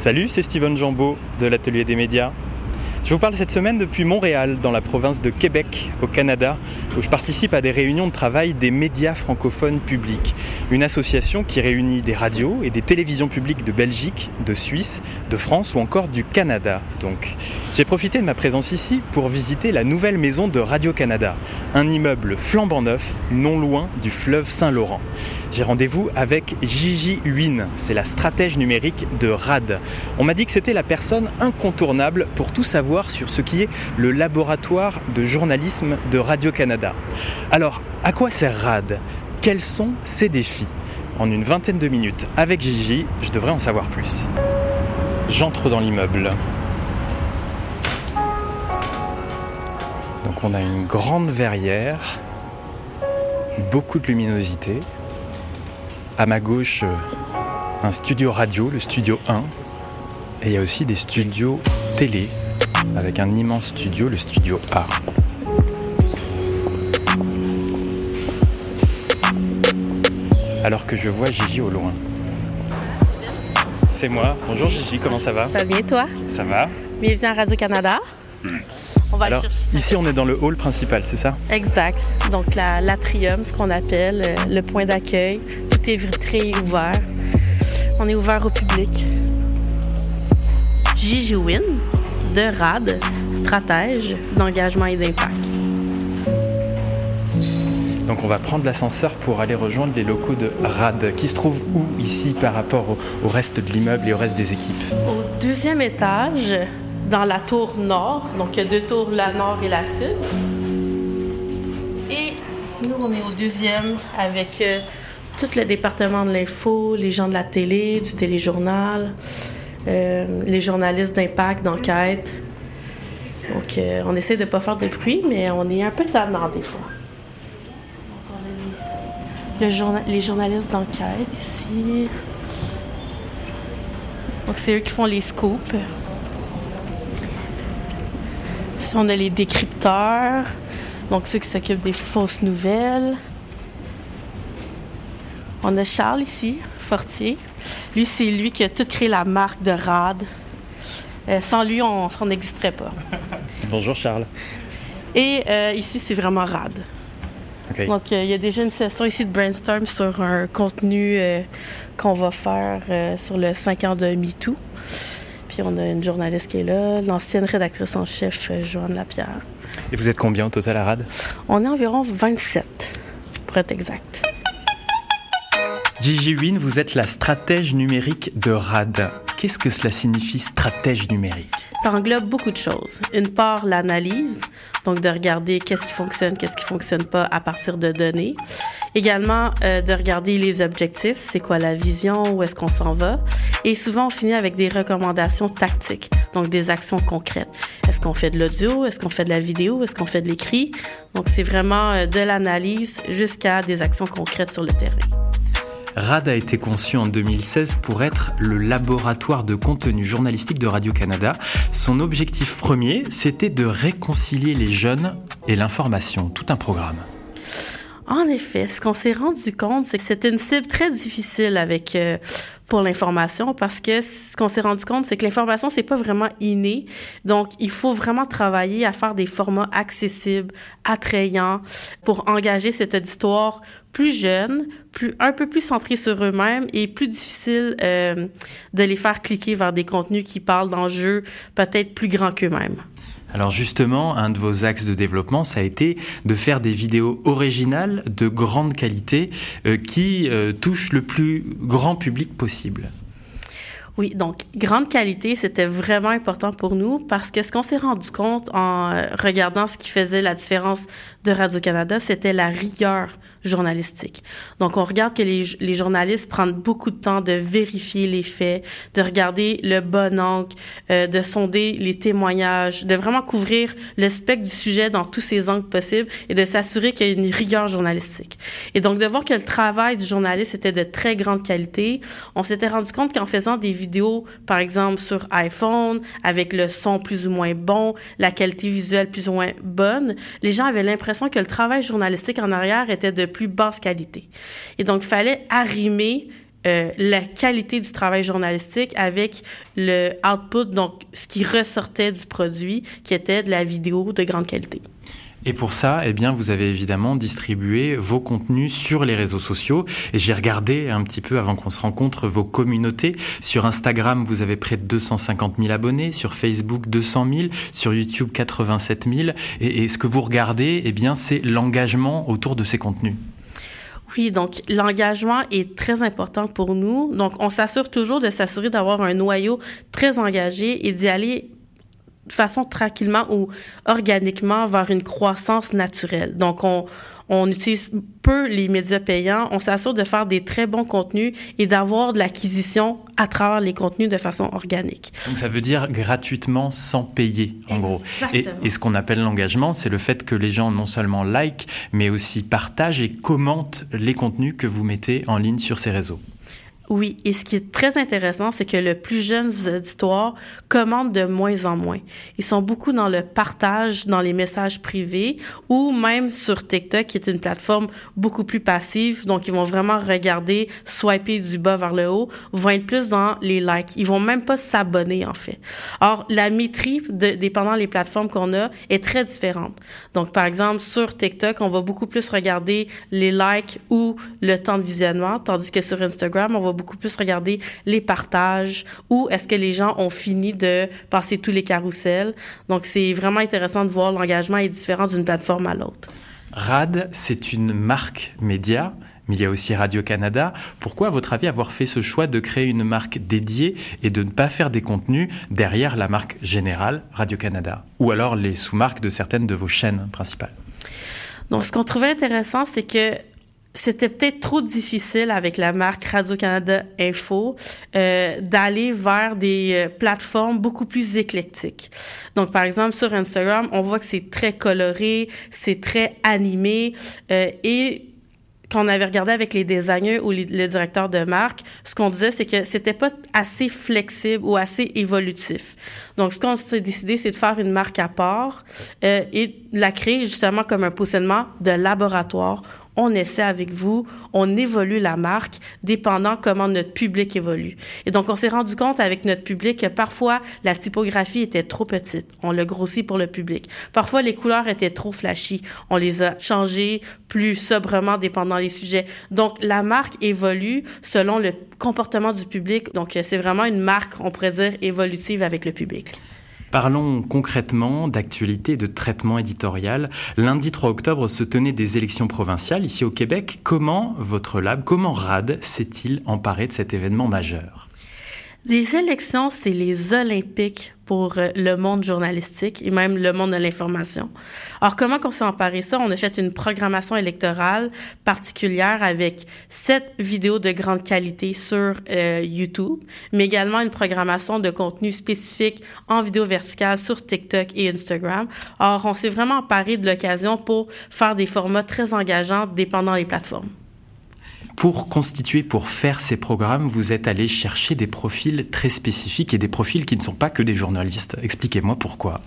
Salut, c'est Steven Jambeau de l'Atelier des médias. Je vous parle cette semaine depuis Montréal, dans la province de Québec, au Canada, où je participe à des réunions de travail des médias francophones publics, une association qui réunit des radios et des télévisions publiques de Belgique, de Suisse, de France ou encore du Canada. Donc, j'ai profité de ma présence ici pour visiter la nouvelle maison de Radio-Canada, un immeuble flambant neuf, non loin du fleuve Saint-Laurent. J'ai rendez-vous avec Gigi Huyn, c'est la stratège numérique de RAD. On m'a dit que c'était la personne incontournable pour tout savoir sur ce qui est le laboratoire de journalisme de Radio-Canada. Alors, à quoi sert RAD? Quels sont ses défis? En une vingtaine de minutes avec Gigi, je devrais en savoir plus. J'entre dans l'immeuble. Donc on a une grande verrière, beaucoup de luminosité, à ma gauche, euh, un studio radio, le studio 1. Et il y a aussi des studios télé, avec un immense studio, le studio A. Alors que je vois Gigi au loin. C'est moi. Bonjour Gigi, comment ça va? Ça va bien toi? Ça va. Bienvenue à Radio-Canada. On va Alors, ici on est dans le hall principal, c'est ça? Exact. Donc l'atrium, ce qu'on appelle euh, le point d'accueil tout est vitré ouvert. On est ouvert au public. Gigi Win, de RAD, stratège d'engagement et d'impact. Donc on va prendre l'ascenseur pour aller rejoindre les locaux de RAD, qui se trouvent où ici par rapport au, au reste de l'immeuble et au reste des équipes? Au deuxième étage, dans la tour nord. Donc il y a deux tours, la nord et la sud. Et nous, on est au deuxième avec euh, tout le département de l'info, les gens de la télé, du téléjournal, euh, les journalistes d'impact, d'enquête. Donc, euh, on essaie de ne pas faire de bruit, mais on est un peu tannant des fois. les journalistes d'enquête ici. Donc, c'est eux qui font les scoops. Ici, on a les décrypteurs, donc ceux qui s'occupent des fausses nouvelles. On a Charles ici, Fortier. Lui, c'est lui qui a tout créé la marque de RAD. Euh, sans lui, on n'existerait pas. Bonjour Charles. Et euh, ici, c'est vraiment RAD. Donc, euh, il y a déjà une session ici de brainstorm sur un contenu qu'on va faire sur le 5 ans de MeToo. Puis on a une journaliste qui est là, l'ancienne rédactrice en chef, Joanne Lapierre. Et vous êtes combien au total à RAD? On est environ 27, pour être exact. Gigi Win, vous êtes la stratège numérique de RAD. Qu'est-ce que cela signifie stratège numérique? Ça englobe beaucoup de choses. Une part, l'analyse, donc de regarder qu'est-ce qui fonctionne, qu'est-ce qui fonctionne pas à partir de données. Également, euh, de regarder les objectifs, c'est quoi la vision, où est-ce qu'on s'en va. Et souvent, on finit avec des recommandations tactiques, donc des actions concrètes. Est-ce qu'on fait de l'audio, est-ce qu'on fait de la vidéo, est-ce qu'on fait de l'écrit? Donc, c'est vraiment euh, de l'analyse jusqu'à des actions concrètes sur le terrain. RAD a été conçu en 2016 pour être le laboratoire de contenu journalistique de Radio-Canada. Son objectif premier, c'était de réconcilier les jeunes et l'information, tout un programme. En effet, ce qu'on s'est rendu compte, c'est que c'était une cible très difficile avec euh, pour l'information parce que ce qu'on s'est rendu compte, c'est que l'information c'est pas vraiment inné. Donc, il faut vraiment travailler à faire des formats accessibles, attrayants pour engager cette auditoire plus jeune, plus un peu plus centré sur eux-mêmes et plus difficile euh, de les faire cliquer vers des contenus qui parlent d'enjeux peut-être plus grands qu'eux-mêmes. Alors justement, un de vos axes de développement, ça a été de faire des vidéos originales de grande qualité euh, qui euh, touchent le plus grand public possible. Oui, donc grande qualité, c'était vraiment important pour nous parce que ce qu'on s'est rendu compte en euh, regardant ce qui faisait la différence de Radio-Canada, c'était la rigueur journalistique. Donc on regarde que les, les, journalistes prennent beaucoup de temps de vérifier les faits, de regarder le bon angle, euh, de sonder les témoignages, de vraiment couvrir le spectre du sujet dans tous ses angles possibles et de s'assurer qu'il y a une rigueur journalistique. Et donc de voir que le travail du journaliste était de très grande qualité, on s'était rendu compte qu'en faisant des vidéos par exemple, sur iPhone, avec le son plus ou moins bon, la qualité visuelle plus ou moins bonne, les gens avaient l'impression que le travail journalistique en arrière était de plus basse qualité. Et donc, il fallait arrimer euh, la qualité du travail journalistique avec le output, donc ce qui ressortait du produit, qui était de la vidéo de grande qualité. Et pour ça, eh bien, vous avez évidemment distribué vos contenus sur les réseaux sociaux. Et j'ai regardé un petit peu avant qu'on se rencontre vos communautés. Sur Instagram, vous avez près de 250 000 abonnés. Sur Facebook, 200 000. Sur YouTube, 87 000. Et, et ce que vous regardez, eh bien, c'est l'engagement autour de ces contenus. Oui, donc l'engagement est très important pour nous. Donc on s'assure toujours de s'assurer d'avoir un noyau très engagé et d'y aller façon tranquillement ou organiquement vers une croissance naturelle. Donc on on utilise peu les médias payants, on s'assure de faire des très bons contenus et d'avoir de l'acquisition à travers les contenus de façon organique. Donc ça veut dire gratuitement sans payer, en gros. Et, et, ce qu'on appelle l'engagement, c'est le fait que les gens non seulement like, mais aussi partagent et commentent les contenus que vous mettez en ligne sur ces réseaux. Oui, et ce qui est très intéressant, c'est que le plus jeune auditoire commande de moins en moins. Ils sont beaucoup dans le partage, dans les messages privés, ou même sur TikTok, qui est une plateforme beaucoup plus passive. Donc, ils vont vraiment regarder, swiper du bas vers le haut, vont être plus dans les likes. Ils vont même pas s'abonner, en fait. Or, la métrie, dépendant les plateformes qu'on a, est très différente. Donc, par exemple, sur TikTok, on va beaucoup plus regarder les likes ou le temps de visionnement, tandis que sur Instagram, on va beaucoup plus regarder les partages ou est-ce que les gens ont fini de passer tous les carousels. Donc, c'est vraiment intéressant de voir l'engagement est différent d'une plateforme à l'autre. RAD, c'est une marque média mais il y a aussi Radio-Canada. Pourquoi, à votre avis, avoir fait ce choix de créer une marque dédiée et de ne pas faire des contenus derrière la marque générale Radio-Canada Ou alors les sous-marques de certaines de vos chaînes principales? Donc, ce qu'on trouvait intéressant, c'est que c'était peut-être trop difficile avec la marque Radio-Canada Info euh, d'aller vers des euh, plateformes beaucoup plus éclectiques. Donc, par exemple, sur Instagram, on voit que c'est très coloré, c'est très animé euh, et quand on avait regardé avec les designers ou les, le directeur de marque, ce qu'on disait, c'est que c'était pas assez flexible ou assez évolutif. Donc, ce qu'on s'est décidé, c'est de faire une marque à part euh, et la créer justement comme un positionnement de laboratoire on essaie avec vous, on évolue la marque dépendant comment notre public évolue. Et donc, on s'est rendu compte avec notre public que parfois, la typographie était trop petite. On l'a grossi pour le public. Parfois, les couleurs étaient trop flashy. On les a changées plus sobrement dépendant les sujets. Donc, la marque évolue selon le comportement du public. Donc, c'est vraiment une marque, on pourrait dire, évolutive avec le public. Parlons concrètement d'actualité de traitement éditorial. Lundi 3 octobre se tenaient des élections provinciales ici au Québec. Comment votre lab, comment RAD s'est-il emparé de cet événement majeur? Les élections, c'est les Olympiques pour euh, le monde journalistique et même le monde de l'information. Alors, comment qu'on s'est emparé ça? On a fait une programmation électorale particulière avec sept vidéos de grande qualité sur euh, YouTube, mais également une programmation de contenu spécifique en vidéo verticale sur TikTok et Instagram. Alors, on s'est vraiment emparé de l'occasion pour faire des formats très engageants dépendant des plateformes. Pour constituer, pour faire ces programmes, vous êtes allé chercher des profils très spécifiques et des profils qui ne sont pas que des journalistes. Expliquez-moi pourquoi.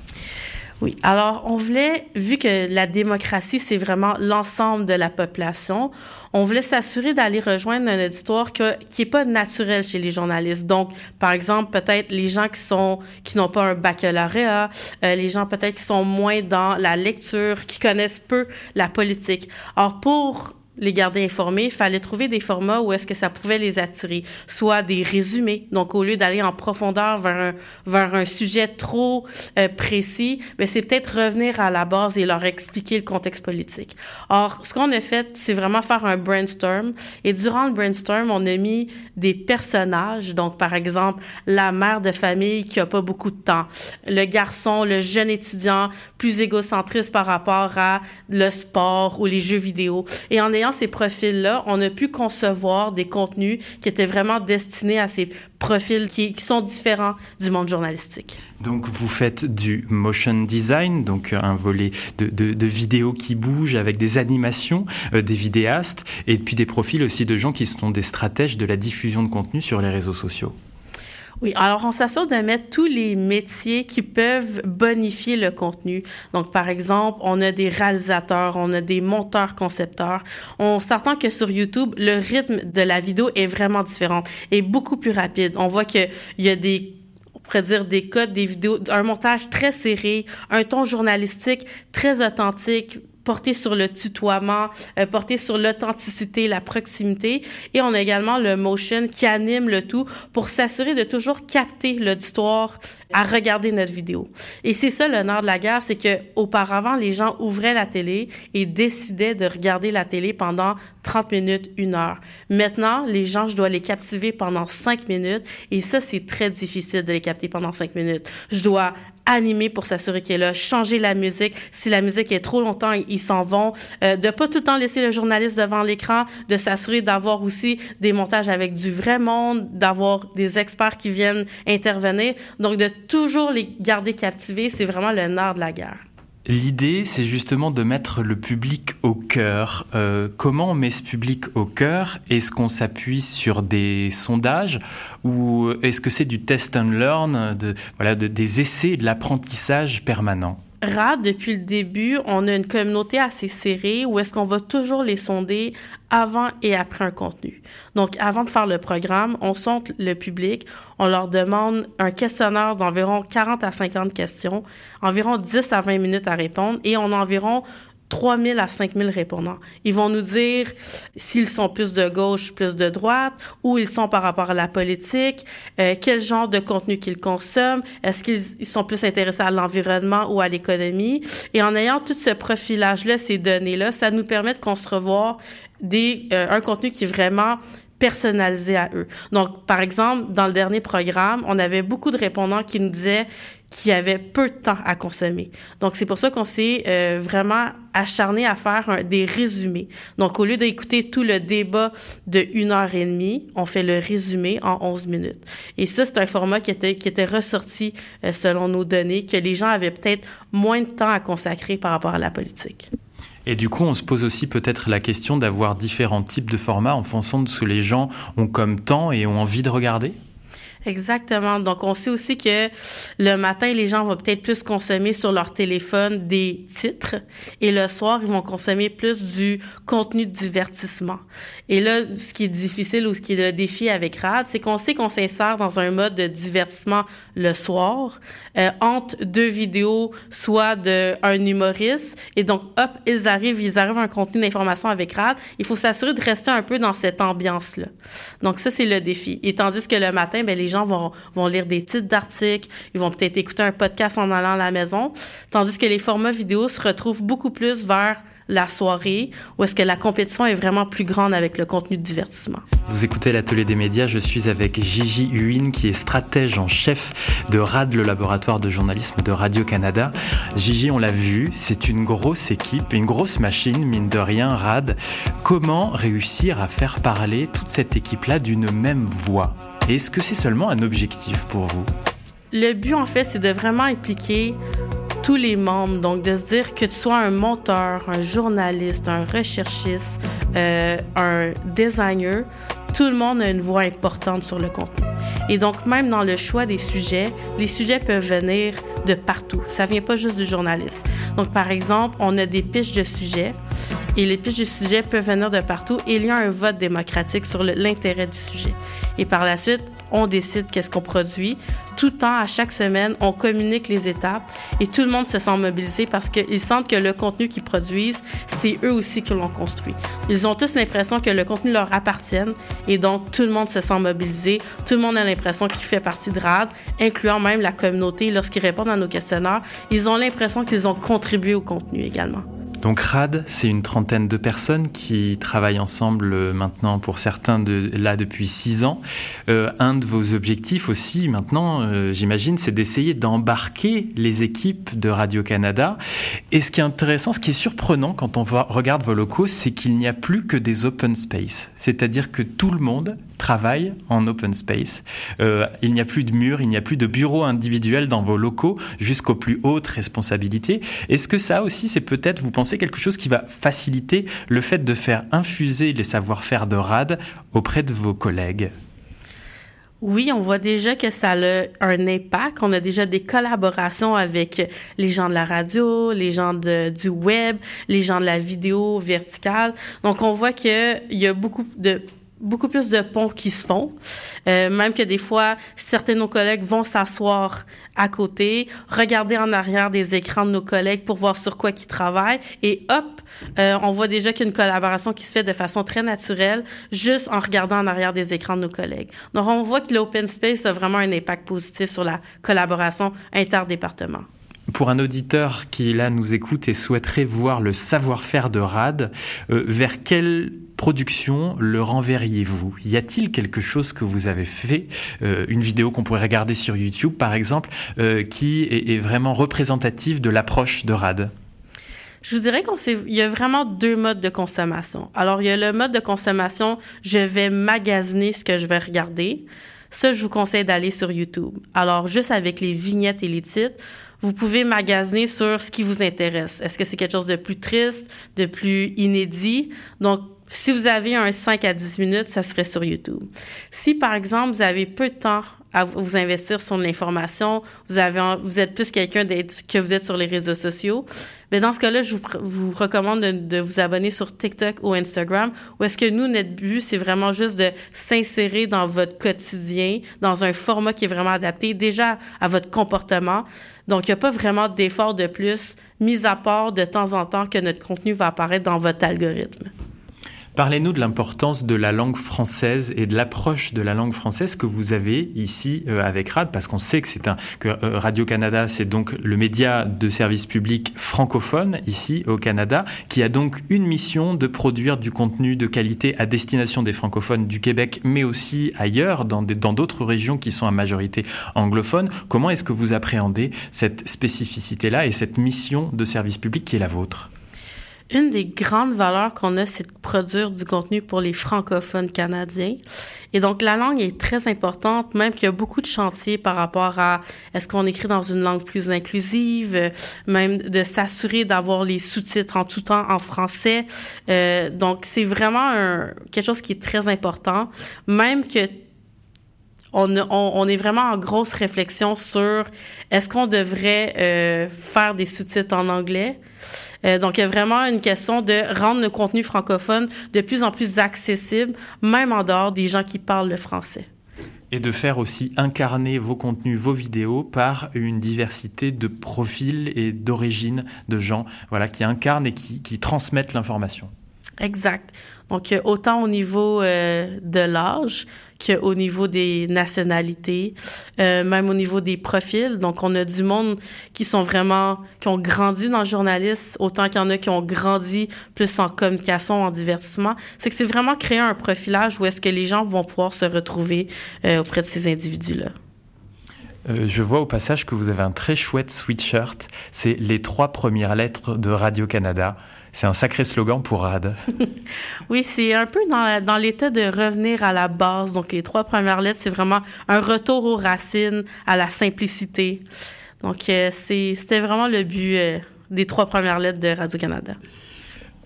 Oui, alors on voulait, vu que la démocratie, c'est vraiment l'ensemble de la population, on voulait s'assurer d'aller rejoindre un auditoire qui est pas naturel chez les journalistes. Donc, par exemple, peut-être les gens qui sont qui n'ont pas un baccalauréat, euh, les gens peut-être qui sont moins dans la lecture, qui connaissent peu la politique. Alors, pour les garder informés, fallait trouver des formats où est-ce que ça pouvait les attirer, soit des résumés. Donc au lieu d'aller en profondeur vers un vers un sujet trop euh, précis, mais c'est peut-être revenir à la base et leur expliquer le contexte politique. Or, ce qu'on a fait, c'est vraiment faire un brainstorm et durant le brainstorm, on a mis des personnages, donc par exemple, la mère de famille qui a pas beaucoup de temps, le garçon, le jeune étudiant plus égocentriste par rapport à le sport ou les jeux vidéo et ces profils-là, on a pu concevoir des contenus qui étaient vraiment destinés à ces profils qui, sont différents du monde journalistique. Donc vous faites du motion design, donc un volet de, vidéos qui bougent avec des animations, euh, des vidéastes, et puis des profils aussi de gens qui sont des stratèges de la diffusion de contenu sur les réseaux sociaux. Oui, alors on s'assure de mettre tous les métiers qui peuvent bonifier le contenu. Donc, par exemple, on a des réalisateurs, on a des monteurs, concepteurs. On s'entend que sur YouTube, le rythme de la vidéo est vraiment différent et beaucoup plus rapide. On voit qu'il y a des pourrait dire des codes, des vidéos, un montage très serré, un ton journalistique très authentique, porté sur le tutoiement, euh, porté sur l'authenticité, la proximité. Et on a également le motion qui anime le tout pour s'assurer de toujours capter l'auditoire à regarder notre vidéo. Et c'est ça nerf de la guerre, c'est que auparavant les gens ouvraient la télé et décidaient de regarder la télé pendant 30 minutes, une heure. Maintenant, les gens, je dois les captiver pendant 5 minutes et ça, c'est très difficile de les capter pendant 5 minutes. Je dois animer pour s'assurer qu'il est là, changer la musique. Si la musique est trop longtemps, ils s'en vont. Euh, de pas tout le temps laisser le journaliste devant l'écran, de s'assurer d'avoir aussi des montages avec du vrai monde, d'avoir des experts qui viennent intervenir. Donc, de toujours les garder captivés, c'est vraiment le nerf de la guerre. L'idée, c'est justement de mettre le public au cœur. Euh, comment on met ce public au cœur? Est-ce qu'on s'appuie sur des sondages? Ou est-ce que c'est du test and learn, de, voilà, de, des essais de l'apprentissage permanent? RAD, depuis le début, on a une communauté assez serrée où est-ce qu'on va toujours les sonder avant et après un contenu. Donc, avant de faire le programme, on sonde le public, on leur demande un questionnaire d'environ 40 à 50 questions, environ 10 à 20 minutes à répondre et on a environ 3 000 à 5 000 répondants. Ils vont nous dire s'ils sont plus de gauche, plus de droite, où ils sont par rapport à la politique, euh, quel genre de contenu qu'ils consomment, est-ce qu'ils sont plus intéressés à l'environnement ou à l'économie. Et en ayant tout ce profilage-là, ces données-là, ça nous permet de construire des, euh, un contenu qui est vraiment personnalisé à eux. Donc, par exemple, dans le dernier programme, on avait beaucoup de répondants qui nous disaient qui avait peu de temps à consommer. Donc, c'est pour ça qu'on s'est euh, vraiment acharné à faire des résumés. Donc, au lieu d'écouter tout le débat de une heure et demie, on fait le résumé en 11 minutes. Et ça, c'est un format qui était, qui était ressorti euh, selon nos données, que les gens avaient peut-être moins de temps à consacrer par rapport à la politique. Et du coup, on se pose aussi peut-être la question d'avoir différents types de formats en fonction de ce que les gens ont comme temps et ont envie de regarder? Exactement. Donc, on sait aussi que le matin, les gens vont peut-être plus consommer sur leur téléphone des titres et le soir, ils vont consommer plus du contenu de divertissement. Et là, ce qui est difficile ou ce qui est le défi avec RAD, c'est qu'on sait qu'on s'insère dans un mode de divertissement le soir, euh, entre deux vidéos, soit de un humoriste, et donc, hop, ils arrivent, ils arrivent à un contenu d'information avec RAD. Il faut s'assurer de rester un peu dans cette ambiance-là. Donc, ça, c'est le défi. Et tandis que le matin, ben, les gens vont, vont lire des titres d'articles, ils vont peut-être écouter un podcast en allant à la maison, tandis que les formats vidéo se retrouvent beaucoup plus vers la soirée, ou est-ce que la compétition est vraiment plus grande avec le contenu de divertissement. Vous écoutez l'atelier des médias, je suis avec Gigi Huyn qui est stratège en chef de RAD, le laboratoire de journalisme de Radio-Canada. Gigi, on l'a vu, c'est une grosse équipe, une grosse machine, mine de rien, RAD. Comment réussir à faire parler toute cette équipe-là d'une même voix? Est-ce que c'est seulement un objectif pour vous? Le but, en fait, c'est de vraiment impliquer tous les membres. Donc, de se dire que tu sois un monteur, un journaliste, un recherchiste, euh, un designer, tout le monde a une voix importante sur le contenu. Et donc, même dans le choix des sujets, les sujets peuvent venir de partout. Ça vient pas juste du journaliste. Donc, par exemple, on a des pitches de sujets et les pitches de sujets peuvent venir de partout et il y a un vote démocratique sur l'intérêt du sujet. Et par la suite, on décide qu'est-ce qu'on produit. Tout le temps, à chaque semaine, on communique les étapes et tout le monde se sent mobilisé parce qu'ils sentent que le contenu qu'ils produisent, c'est eux aussi qui l'ont construit. Ils ont tous l'impression que le contenu leur appartient et donc tout le monde se sent mobilisé. Tout le monde a l'impression qu'il fait partie de RAD, incluant même la communauté. Lorsqu'ils répondent à nos questionnaires, ils ont l'impression qu'ils ont contribué au contenu également. Donc RAD, c'est une trentaine de personnes qui travaillent ensemble euh, maintenant pour certains de là depuis six ans. Euh, un de vos objectifs aussi maintenant, euh, j'imagine, c'est d'essayer d'embarquer les équipes de Radio-Canada. Et ce qui est intéressant, ce qui est surprenant quand on regarde vos locaux, c'est qu'il n'y a plus que des open space. C'est-à-dire que tout le monde travaille en open space. Euh, il n'y a plus de murs, il n'y a plus de bureaux individuels dans vos locaux jusqu'aux plus hautes responsabilités. Est-ce que ça aussi, c'est peut-être, vous pensez, quelque chose qui va faciliter le fait de faire infuser les savoir-faire de RAD auprès de vos collègues? Oui, on voit déjà que ça a un impact. On a déjà des collaborations avec les gens de la radio, les gens du web, les gens de la vidéo verticale. Donc, on voit qu'il y a beaucoup de beaucoup plus de ponts qui se font. Euh, même que des fois, certains de nos collègues vont s'asseoir à côté, regarder en arrière des écrans de nos collègues pour voir sur quoi ils travaillent. Et hop, euh, on voit déjà qu'il y a une collaboration qui se fait de façon très naturelle, juste en regardant en arrière des écrans de nos collègues. Donc, on voit que l'open space a vraiment un impact positif sur la collaboration interdépartement. Pour un auditeur qui là nous écoute et souhaiterait voir le savoir-faire de RAD, euh, vers quelle production le renverriez-vous? Y a-t-il quelque chose que vous avez fait, euh, une vidéo qu'on pourrait regarder sur YouTube par exemple, euh, qui est, vraiment représentative de l'approche de RAD? Je vous dirais qu'il y a vraiment deux modes de consommation. Alors, il y a le mode de consommation, je vais magasiner ce que je vais regarder. Ça, je vous conseille d'aller sur YouTube. Alors, juste avec les vignettes et les titres, vous pouvez magasiner sur ce qui vous intéresse. Est-ce que c'est quelque chose de plus triste, de plus inédit? Donc, si vous avez un 5 à 10 minutes, ça serait sur YouTube. Si, par exemple, vous avez peu de temps à vous investir sur l'information, vous vous êtes plus quelqu'un que vous êtes sur les réseaux sociaux, mais dans ce cas-là, je vous, vous recommande de, de, vous abonner sur TikTok ou Instagram, où est-ce que nous, notre but, c'est vraiment juste de s'insérer dans votre quotidien, dans un format qui est vraiment adapté déjà à votre comportement. Donc, il n'y a pas vraiment d'effort de plus, mis à part de temps en temps que notre contenu va apparaître dans votre algorithme. Parlez-nous de l'importance de la langue française et de l'approche de la langue française que vous avez ici euh, avec RAD, parce qu'on sait que un que euh, Radio Canada, c'est donc le média de service public francophone ici au Canada, qui a donc une mission de produire du contenu de qualité à destination des francophones du Québec, mais aussi ailleurs, dans dans d'autres régions qui sont à majorité anglophone. Comment est-ce que vous appréhendez cette spécificité-là et cette mission de service public qui est la vôtre? Une des grandes valeurs qu'on a, c'est de produire du contenu pour les francophones canadiens. Et donc, la langue est très importante, même qu'il y a beaucoup de chantiers par rapport à est-ce qu'on écrit dans une langue plus inclusive, même de s'assurer d'avoir les sous-titres en tout temps en français. Euh, donc, c'est vraiment un, quelque chose qui est très important, même que on, on, on, est vraiment en grosse réflexion sur est-ce qu'on devrait euh, faire des sous-titres en anglais? Euh, donc, il y a vraiment une question de rendre le contenu francophone de plus en plus accessible, même en dehors des gens qui parlent le français. Et de faire aussi incarner vos contenus, vos vidéos par une diversité de profils et d'origines de gens voilà, qui incarnent et qui, qui transmettent l'information. Exact. Donc, euh, autant au niveau euh, de l'âge qu'au niveau des nationalités, euh, même au niveau des profils. Donc, on a du monde qui sont vraiment, qui ont grandi dans le journalisme, autant qu'il y en a qui ont grandi plus en communication, en divertissement. C'est que c'est vraiment créer un profilage où est-ce que les gens vont pouvoir se retrouver auprès de ces individus-là. je vois au passage que vous avez un très chouette sweatshirt. C'est les trois premières lettres de Radio-Canada. C'est un sacré slogan pour RAD. oui, c'est un peu dans, dans l'état de revenir à la base. Donc, les trois premières lettres, c'est vraiment un retour aux racines, à la simplicité. Donc, euh, c'était vraiment le but euh, des trois premières lettres de Radio-Canada.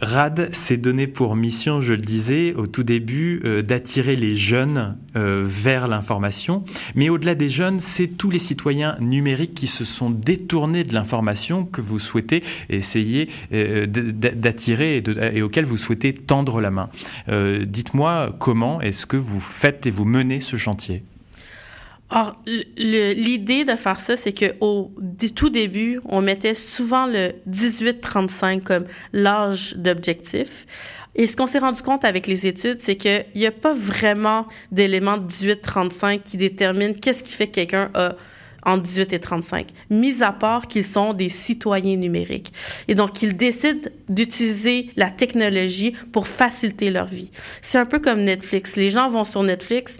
RAD s'est donné pour mission, je le disais au tout début, euh, d'attirer les jeunes euh, vers l'information. Mais au-delà des jeunes, c'est tous les citoyens numériques qui se sont détournés de l'information que vous souhaitez essayer euh, d'attirer et, et, auxquels vous souhaitez tendre la main. Dites-moi comment est-ce que vous faites et vous menez ce chantier? Or, l'idée de faire ça, c'est qu'au tout début, on mettait souvent le 18-35 comme l'âge d'objectif. Et ce qu'on s'est rendu compte avec les études, c'est qu'il n'y a pas vraiment d'élément 18-35 qui détermine qu'est-ce qui fait que quelqu'un a entre 18 et 35, mis à part qu'ils sont des citoyens numériques. Et donc, ils décident d'utiliser la technologie pour faciliter leur vie. C'est un peu comme Netflix. Les gens vont sur Netflix,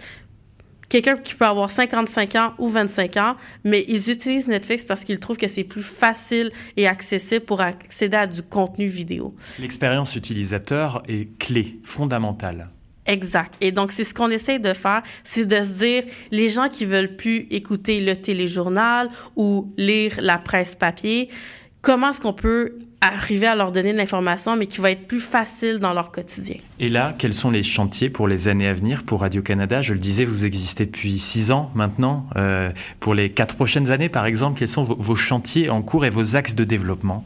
quelqu'un qui peut avoir 55 ans ou 25 ans, mais ils utilisent Netflix parce qu'ils trouvent que c'est plus facile et accessible pour accéder à du contenu vidéo. L'expérience utilisateur est clé, fondamentale. Exact. Et donc, c'est ce qu'on essaie de faire, c'est de se dire, les gens qui veulent plus écouter le téléjournal ou lire la presse papier, comment est-ce qu'on peut arriver à leur donner de l'information, mais qui va être plus facile dans leur quotidien? Et là, quels sont les chantiers pour les années à venir pour Radio-Canada? Je le disais, vous existez depuis six ans maintenant. Euh, pour les quatre prochaines années, par exemple, quels sont vos chantiers en cours et vos axes de développement?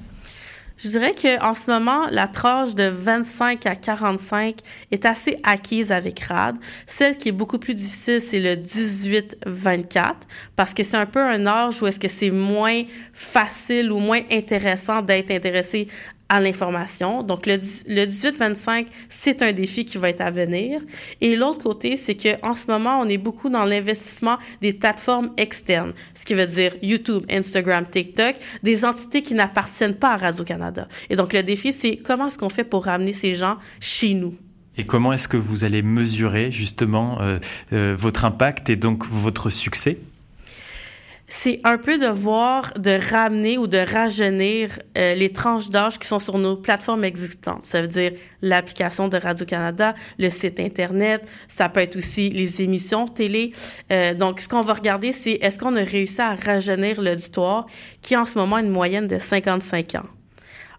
Je dirais qu'en ce moment, la tranche de 25 à 45 est assez acquise avec RAD. Celle qui est beaucoup plus difficile, c'est le 18-24 parce que c'est un peu un âge où est-ce que c'est moins facile ou moins intéressant d'être intéressé à l'information. Donc, le, le 18-25, c'est un défi qui va être à venir. Et l'autre côté, c'est que en ce moment, on est beaucoup dans l'investissement des plateformes externes, ce qui veut dire YouTube, Instagram, TikTok, des entités qui n'appartiennent pas à Radio-Canada. Et donc, le défi, c'est comment est-ce qu'on fait pour ramener ces gens chez nous? Et comment est-ce que vous allez mesurer justement euh, euh, votre impact et donc votre succès? C'est un peu de voir, de ramener ou de rajeunir euh, les tranches d'âge qui sont sur nos plateformes existantes. Ça veut dire l'application de Radio-Canada, le site Internet, ça peut être aussi les émissions télé. Euh, donc, ce qu'on va regarder, c'est est-ce qu'on a réussi à rajeunir l'auditoire qui, en ce moment, a une moyenne de 55 ans?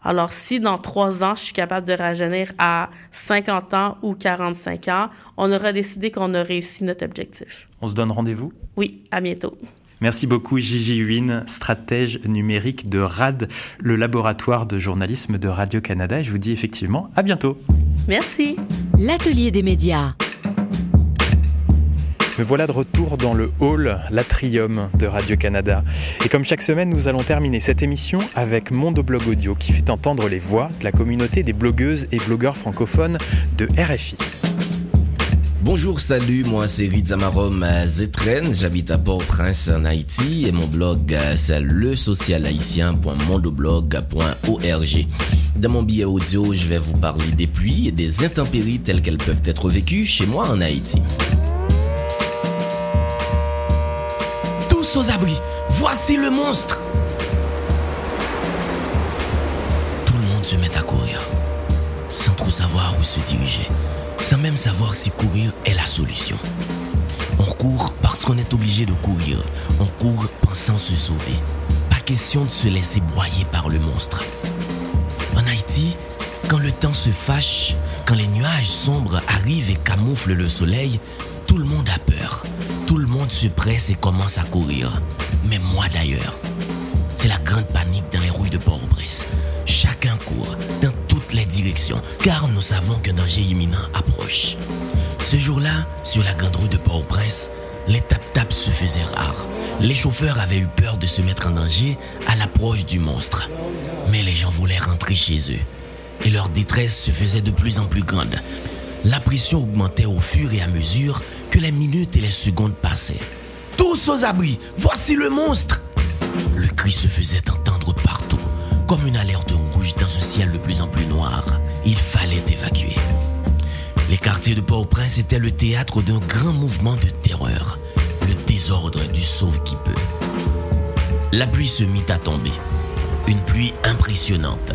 Alors, si dans trois ans, je suis capable de rajeunir à 50 ans ou 45 ans, on aura décidé qu'on a réussi notre objectif. On se donne rendez-vous? Oui, à bientôt. Merci beaucoup Gigi Huyn, stratège numérique de RAD, le laboratoire de journalisme de Radio-Canada. Et je vous dis effectivement à bientôt. Merci. L'atelier des médias. Me voilà de retour dans le hall, l'atrium de Radio-Canada. Et comme chaque semaine, nous allons terminer cette émission avec Mondoblog Audio qui fait entendre les voix de la communauté des blogueuses et blogueurs francophones de RFI. Bonjour, salut, moi c'est Rizamarom Zetren, j'habite à Port-au-Prince en Haïti et mon blog c'est le socialhaïtien.mondoblog.org. Dans mon billet audio, je vais vous parler des pluies et des intempéries telles qu'elles peuvent être vécues chez moi en Haïti. Tous aux abris, voici le monstre Tout le monde se met à courir, sans trop savoir où se diriger sans même savoir si courir est la solution. On court parce qu'on est obligé de courir. On court pensant se sauver. Pas question de se laisser broyer par le monstre. En Haïti, quand le temps se fâche, quand les nuages sombres arrivent et camouflent le soleil, tout le monde a peur. Tout le monde se presse et commence à courir. Mais moi d'ailleurs. C'est la grande panique dans les rues de Port-au-Prince. Chacun court dans les car nous savons qu'un danger imminent approche. Ce jour-là, sur la grande rue de Port-au-Prince, les tap-taps se faisaient rares. Les chauffeurs avaient eu peur de se mettre en danger à l'approche du monstre. Mais les gens voulaient rentrer chez eux. Et leur détresse se faisait de plus en plus grande. La pression augmentait au fur et à mesure que les minutes et les secondes passaient. Tous aux abris, voici le monstre Le cri se faisait entendre partout comme une alerte rouge dans un ciel de plus en plus noir. Il fallait évacuer. Les quartiers de Port-au-Prince étaient le théâtre d'un grand mouvement de terreur, le désordre du sauve qui peut. La pluie se mit à tomber. Une pluie impressionnante,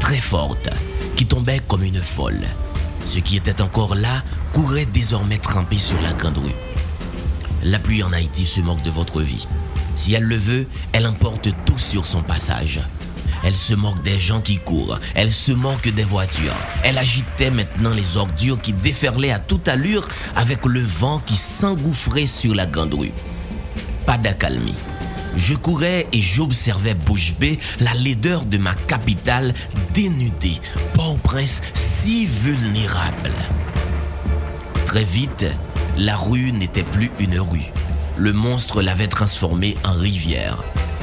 très forte, qui tombait comme une folle. Ce qui était encore là courait désormais trempé sur la grande rue. La pluie en Haïti se moque de votre vie. Si elle le veut, elle emporte tout sur son passage. Elle se moque des gens qui courent. Elle se moque des voitures. Elle agitait maintenant les ordures qui déferlaient à toute allure avec le vent qui s'engouffrait sur la grande rue. Pas d'accalmie. Je courais et j'observais bouche bée la laideur de ma capitale dénudée, Port-au-Prince si vulnérable. Très vite, la rue n'était plus une rue. Le monstre l'avait transformée en rivière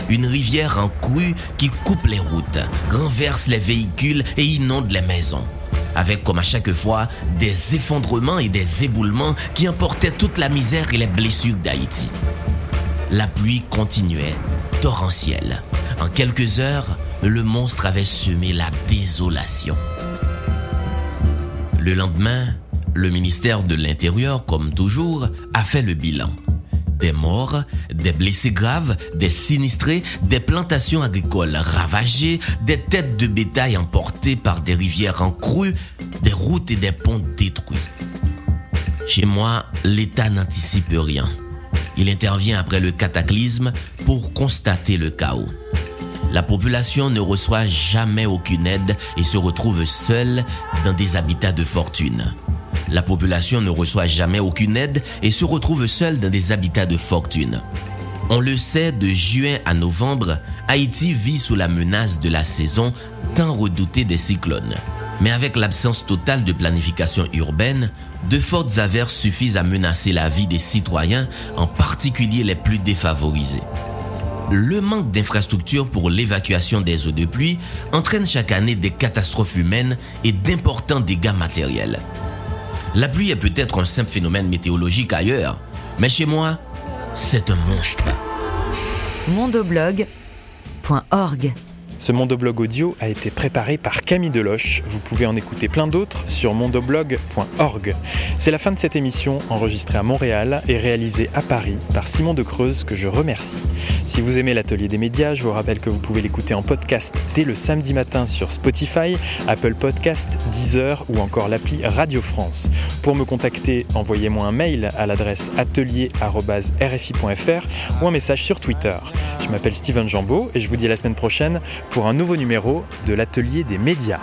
une rivière en crue qui coupe les routes, renverse les véhicules et inonde les maisons. Avec comme à chaque fois des effondrements et des éboulements qui emportaient toute la misère et les blessures d'Haïti. La pluie continuait, torrentielle. En quelques heures, le monstre avait semé la désolation. Le lendemain, le ministère de l'Intérieur, comme toujours, a fait le bilan des morts, des blessés graves, des sinistrés, des plantations agricoles ravagées, des têtes de bétail emportées par des rivières en crue, des routes et des ponts détruits. Chez moi, l'État n'anticipe rien. Il intervient après le cataclysme pour constater le chaos. La population ne reçoit jamais aucune aide et se retrouve seule dans des habitats de fortune. La population ne reçoit jamais aucune aide et se retrouve seule dans des habitats de fortune. On le sait, de juin à novembre, Haïti vit sous la menace de la saison tant redoutée des cyclones. Mais avec l'absence totale de planification urbaine, de fortes averses suffisent à menacer la vie des citoyens, en particulier les plus défavorisés. Le manque d'infrastructures pour l'évacuation des eaux de pluie entraîne chaque année des catastrophes humaines et d'importants dégâts matériels. La pluie est peut-être un simple phénomène météorologique ailleurs, mais chez moi, c'est un monstre. mondoblog.org Ce Mondoblog audio a été préparé par Camille Deloche. Vous pouvez en écouter plein d'autres sur mondoblog.org. C'est la fin de cette émission enregistrée à Montréal et réalisée à Paris par Simon de Creuse que je remercie. Si vous aimez l'atelier des médias, je vous rappelle que vous pouvez l'écouter en podcast dès le samedi matin sur Spotify, Apple Podcast, Deezer ou encore l'appli Radio France. Pour me contacter, envoyez-moi un mail à l'adresse atelier.rfi.fr ou un message sur Twitter. Je m'appelle Steven Jambeau et je vous dis à la semaine prochaine pour un nouveau numéro de l'atelier des médias.